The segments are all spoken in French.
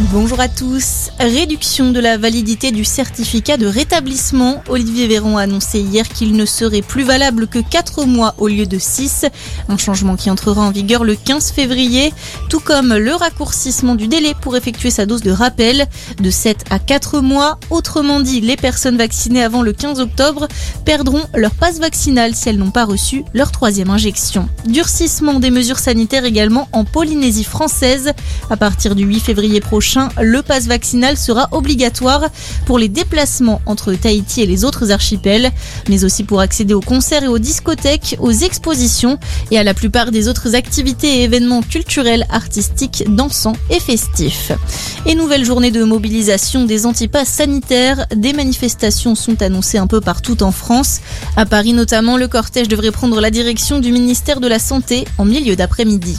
Bonjour à tous. Réduction de la validité du certificat de rétablissement. Olivier Véran a annoncé hier qu'il ne serait plus valable que 4 mois au lieu de 6. Un changement qui entrera en vigueur le 15 février, tout comme le raccourcissement du délai pour effectuer sa dose de rappel de 7 à 4 mois. Autrement dit, les personnes vaccinées avant le 15 octobre perdront leur passe vaccinal si elles n'ont pas reçu leur troisième injection. Durcissement des mesures sanitaires également en Polynésie française. À partir du 8 février prochain, le pass vaccinal sera obligatoire pour les déplacements entre Tahiti et les autres archipels, mais aussi pour accéder aux concerts et aux discothèques, aux expositions et à la plupart des autres activités et événements culturels, artistiques, dansants et festifs. Et nouvelle journée de mobilisation des antipasses sanitaires. Des manifestations sont annoncées un peu partout en France. À Paris notamment, le cortège devrait prendre la direction du ministère de la Santé en milieu d'après-midi.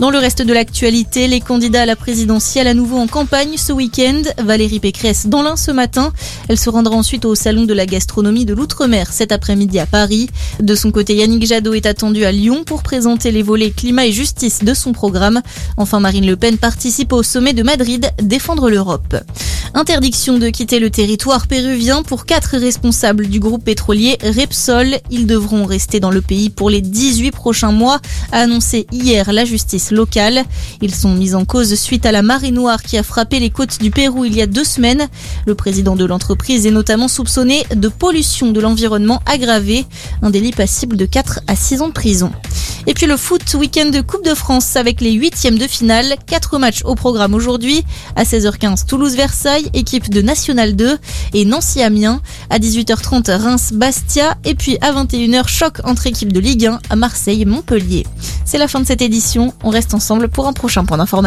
Dans le reste de l'actualité, les candidats à la présidentielle à nouveau en campagne ce week-end. Valérie Pécresse dans l'un ce matin. Elle se rendra ensuite au salon de la gastronomie de l'Outre-mer cet après-midi à Paris. De son côté, Yannick Jadot est attendu à Lyon pour présenter les volets climat et justice de son programme. Enfin, Marine Le Pen participe au sommet de Madrid Défendre l'Europe. Interdiction de quitter le territoire péruvien pour quatre responsables du groupe pétrolier Repsol. Ils devront rester dans le pays pour les 18 prochains mois, a annoncé hier la justice locale. Ils sont mis en cause suite à la marée noire qui a frappé les côtes du Pérou il y a deux semaines. Le président de l'entreprise est notamment soupçonné de pollution de l'environnement aggravée, un délit passible de 4 à 6 ans de prison. Et puis le foot week-end de Coupe de France avec les huitièmes de finale. Quatre matchs au programme aujourd'hui. À 16h15, Toulouse-Versailles, équipe de National 2 et Nancy-Amiens. À 18h30, Reims-Bastia. Et puis à 21h, choc entre équipes de Ligue 1 à Marseille-Montpellier. C'est la fin de cette édition. On reste ensemble pour un prochain point d'information.